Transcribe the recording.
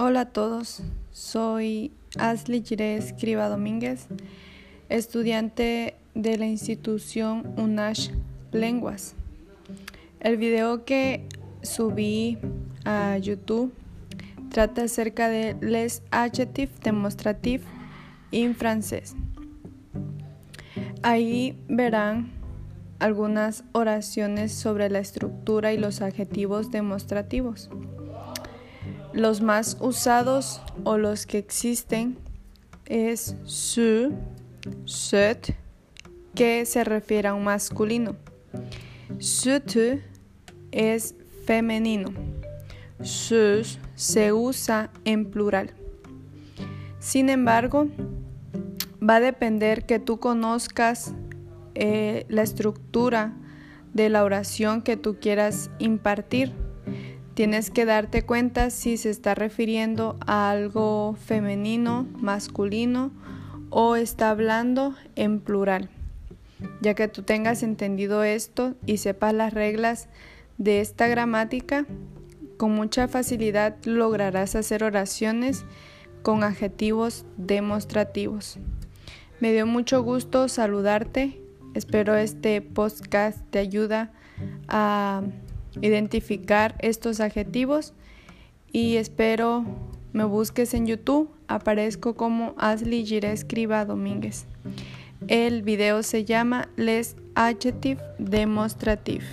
Hola a todos, soy Ashley Giré Escriba Domínguez, estudiante de la institución UNASH Lenguas. El video que subí a YouTube trata acerca de les adjectifs demostratifs en francés. Ahí verán algunas oraciones sobre la estructura y los adjetivos demostrativos. Los más usados o los que existen es su, set, que se refiere a un masculino. Sut es femenino. Sus se usa en plural. Sin embargo, va a depender que tú conozcas eh, la estructura de la oración que tú quieras impartir Tienes que darte cuenta si se está refiriendo a algo femenino, masculino o está hablando en plural. Ya que tú tengas entendido esto y sepas las reglas de esta gramática, con mucha facilidad lograrás hacer oraciones con adjetivos demostrativos. Me dio mucho gusto saludarte. Espero este podcast te ayuda a identificar estos adjetivos y espero me busques en YouTube. Aparezco como Ashley Gire Escriba Domínguez. El video se llama Les Adjective Demonstrative.